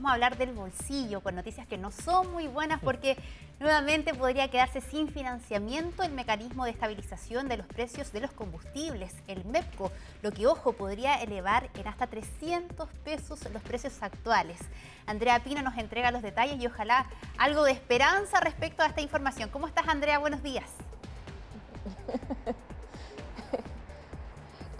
vamos a hablar del bolsillo, con noticias que no son muy buenas porque nuevamente podría quedarse sin financiamiento el mecanismo de estabilización de los precios de los combustibles, el MEPCO, lo que, ojo, podría elevar en hasta 300 pesos los precios actuales. Andrea Pino nos entrega los detalles y ojalá algo de esperanza respecto a esta información. ¿Cómo estás, Andrea? Buenos días.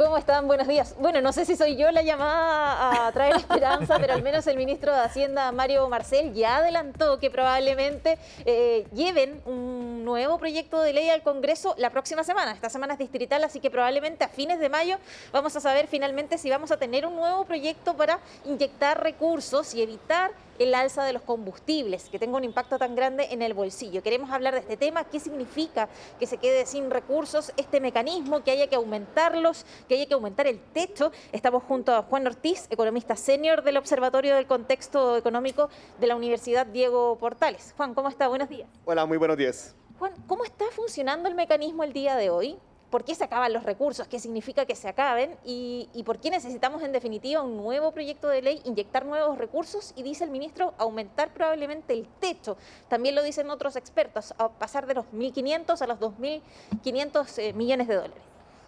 ¿Cómo están? Buenos días. Bueno, no sé si soy yo la llamada a traer esperanza, pero al menos el ministro de Hacienda, Mario Marcel, ya adelantó que probablemente eh, lleven un nuevo proyecto de ley al Congreso la próxima semana. Esta semana es distrital, así que probablemente a fines de mayo vamos a saber finalmente si vamos a tener un nuevo proyecto para inyectar recursos y evitar el alza de los combustibles, que tenga un impacto tan grande en el bolsillo. Queremos hablar de este tema, qué significa que se quede sin recursos, este mecanismo, que haya que aumentarlos, que haya que aumentar el techo. Estamos junto a Juan Ortiz, economista senior del Observatorio del Contexto Económico de la Universidad Diego Portales. Juan, ¿cómo está? Buenos días. Hola, muy buenos días. Juan, ¿cómo está funcionando el mecanismo el día de hoy? Por qué se acaban los recursos, qué significa que se acaben y, por qué necesitamos en definitiva un nuevo proyecto de ley, inyectar nuevos recursos y dice el ministro aumentar probablemente el techo. También lo dicen otros expertos, pasar de los 1.500 a los 2.500 eh, millones de dólares.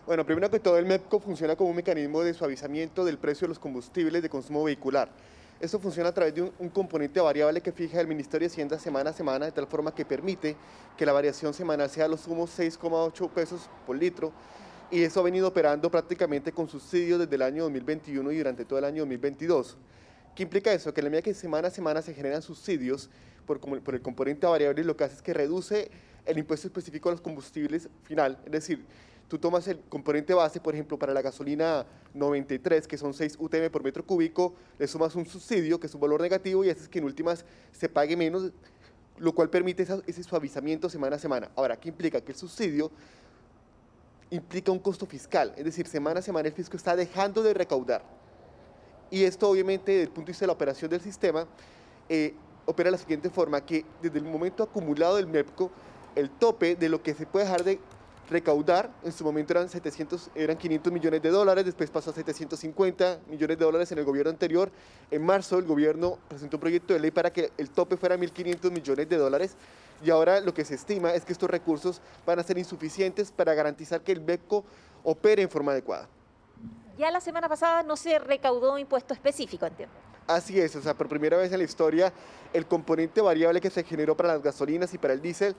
Bueno, primero que todo el MEPCO funciona como un mecanismo de suavizamiento del precio de los combustibles de consumo vehicular. Esto funciona a través de un, componente variable que fija el Ministerio de Hacienda semana a semana, de tal forma que permite que la variación semanal sea a los sumos 6,8 pesos por litro. Y eso ha venido operando prácticamente con subsidios desde el año 2021 y durante todo el año 2022. ¿Qué implica eso? Que en la medida que semana a semana se generan subsidios por, por el componente variable, lo que hace es que reduce el impuesto específico a los combustibles final. Es decir, tú tomas el componente base, por ejemplo, para la gasolina 93, que son 6 UTM por metro cúbico, le sumas un subsidio, que es un valor negativo, y haces que en últimas se pague menos, lo cual permite ese suavizamiento semana a semana. Ahora, ¿qué implica? Que el subsidio implica un costo fiscal, es decir, semana a semana el fisco está dejando de recaudar. Y esto obviamente desde el punto de vista de la operación del sistema, eh, opera de la siguiente forma, que desde el momento acumulado del MEPCO, el tope de lo que se puede dejar de recaudar, en su momento eran, 700, eran 500 millones de dólares, después pasó a 750 millones de dólares en el gobierno anterior. En marzo el gobierno presentó un proyecto de ley para que el tope fuera 1.500 millones de dólares y ahora lo que se estima es que estos recursos van a ser insuficientes para garantizar que el BECO opere en forma adecuada. Ya la semana pasada no se recaudó impuesto específico, entiendo. Así es, o sea, por primera vez en la historia el componente variable que se generó para las gasolinas y para el diésel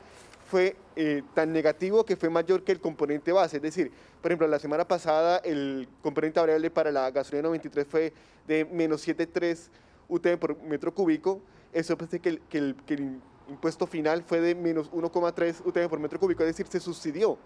fue eh, tan negativo que fue mayor que el componente base. Es decir, por ejemplo, la semana pasada el componente variable para la gasolina 93 fue de menos 7,3 UTM por metro cúbico. Eso parece que el, impuesto final fue de menos 1,3 UTM por metro cúbico, es decir, se subsidió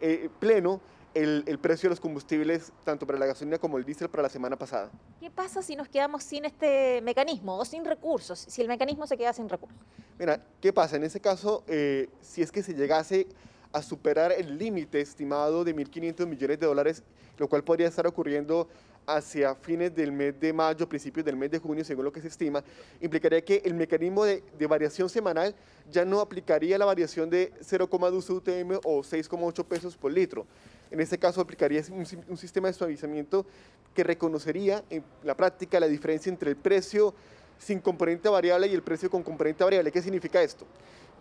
eh, pleno el, el, precio de los combustibles, tanto para la gasolina como el diésel, para la semana pasada. ¿Qué pasa si nos quedamos sin este mecanismo o sin recursos, si el mecanismo se queda sin recursos? Mira, ¿qué pasa? En ese caso, eh, si es que se llegase a superar el límite estimado de 1.500 millones de dólares, lo cual podría estar ocurriendo hacia fines del mes de mayo, principios del mes de junio, según lo que se estima, implicaría que el mecanismo de, variación semanal ya no aplicaría la variación de 0,2 UTM o 6,8 pesos por litro. En este caso aplicaría un, un sistema de suavizamiento que reconocería en la práctica la diferencia entre el precio sin componente variable y el precio con componente variable. ¿Qué significa esto?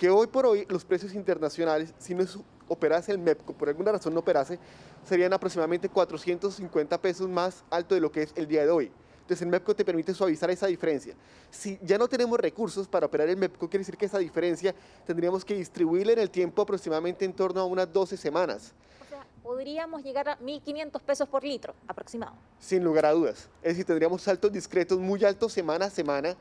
Que hoy por hoy los precios internacionales, si no operase el MEPCO, por alguna razón no operase, serían aproximadamente 450 pesos más alto de lo que es el día de hoy. Entonces el MEPCO te permite suavizar esa diferencia. Si ya no tenemos recursos para operar el MEPCO, quiere decir que esa diferencia tendríamos que distribuirla en el tiempo aproximadamente en torno a unas 12 semanas podríamos llegar a 1.500 pesos por litro aproximado. Sin lugar a dudas. Es decir, tendríamos saltos discretos muy altos semana a semana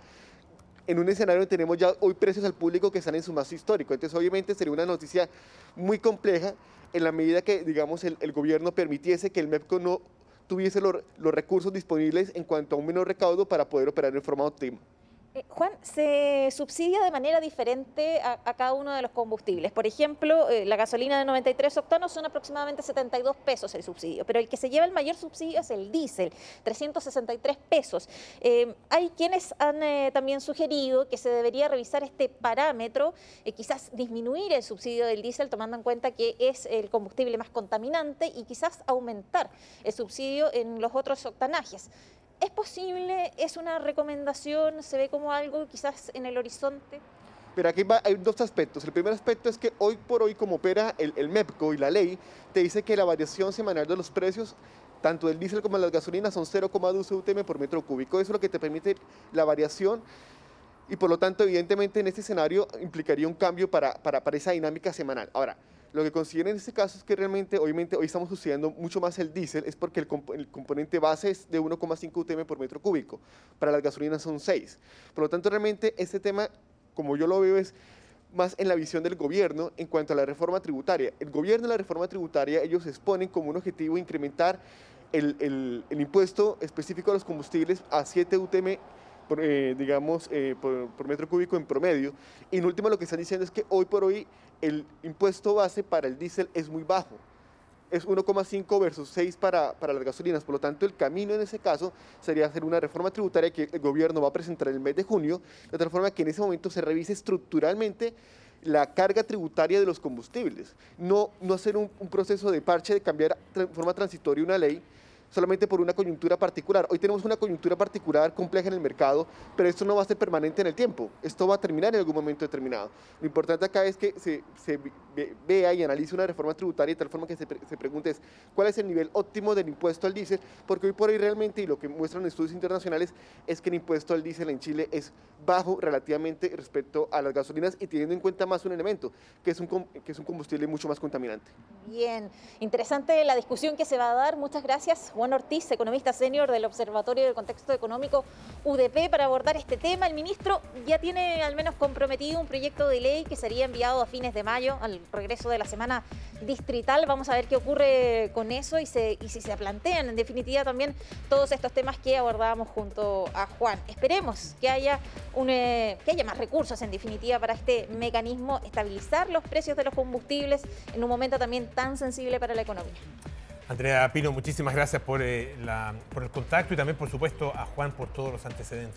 en un escenario donde tenemos ya hoy precios al público que están en su más histórico. Entonces, obviamente sería una noticia muy compleja en la medida que, digamos, el, gobierno permitiese que el MEPCO no tuviese los recursos disponibles en cuanto a un menor recaudo para poder operar en forma óptima. Eh, Juan, se subsidia de manera diferente a, cada uno de los combustibles. Por ejemplo, eh, la gasolina de 93 octanos son aproximadamente 72 pesos el subsidio, pero el que se lleva el mayor subsidio es el diésel, 363 pesos. Eh, hay quienes han también sugerido que se debería revisar este parámetro, quizás disminuir el subsidio del diésel tomando en cuenta que es el combustible más contaminante y quizás aumentar el subsidio en los otros octanajes. ¿Es posible? ¿Es una recomendación? ¿Se ve como algo quizás en el horizonte? Pero aquí hay dos aspectos. El primer aspecto es que hoy por hoy, como opera el, el, MEPCO y la ley, te dice que la variación semanal de los precios, tanto del diésel como de las gasolinas, son 0,2 UTM por metro cúbico. Eso es lo que te permite la variación y por lo tanto, evidentemente, en este escenario implicaría un cambio para, para, para esa dinámica semanal. Ahora, lo que considero en este caso es que realmente, obviamente, hoy estamos estudiando mucho más el diésel, es porque el, comp el componente base es de 1,5 UTM por metro cúbico, para las gasolinas son 6. Por lo tanto, realmente este tema, como yo lo veo, es más en la visión del gobierno en cuanto a la reforma tributaria. El gobierno y la reforma tributaria, ellos exponen como un objetivo incrementar el, el, el impuesto específico a los combustibles a 7 UTM por, eh, digamos, eh, por, metro cúbico en promedio. Y en último lo que están diciendo es que hoy por hoy el impuesto base para el diésel es muy bajo. Es 1,5 versus 6 para, para las gasolinas. Por lo tanto, el camino en ese caso sería hacer una reforma tributaria que el gobierno va a presentar en el mes de junio, de tal forma que en ese momento se revise estructuralmente la carga tributaria de los combustibles. No, no hacer un, un proceso de parche de cambiar de forma transitoria una ley, solamente por una coyuntura particular. Hoy tenemos una coyuntura particular compleja en el mercado, pero esto no va a ser permanente en el tiempo. Esto va a terminar en algún momento determinado. Lo importante acá es que se, vea y analice una reforma tributaria de tal forma que se, se, pregunte cuál es el nivel óptimo del impuesto al diésel, porque hoy por hoy realmente, y lo que muestran estudios internacionales, es que el impuesto al diésel en Chile es bajo relativamente respecto a las gasolinas y teniendo en cuenta más un elemento, que es un, que es un combustible mucho más contaminante. Bien, interesante la discusión que se va a dar. Muchas gracias. Juan Ortiz, economista senior del Observatorio del Contexto Económico UDP, para abordar este tema. El ministro ya tiene al menos comprometido un proyecto de ley que sería enviado a fines de mayo, al regreso de la semana distrital. Vamos a ver qué ocurre con eso y, si se plantean en definitiva también todos estos temas que abordábamos junto a Juan. Esperemos eh, que haya más recursos en definitiva para este mecanismo, estabilizar los precios de los combustibles en un momento también tan sensible para la economía. Andrea Pino, muchísimas gracias por, eh, por el contacto y también, por supuesto, a Juan por todos los antecedentes.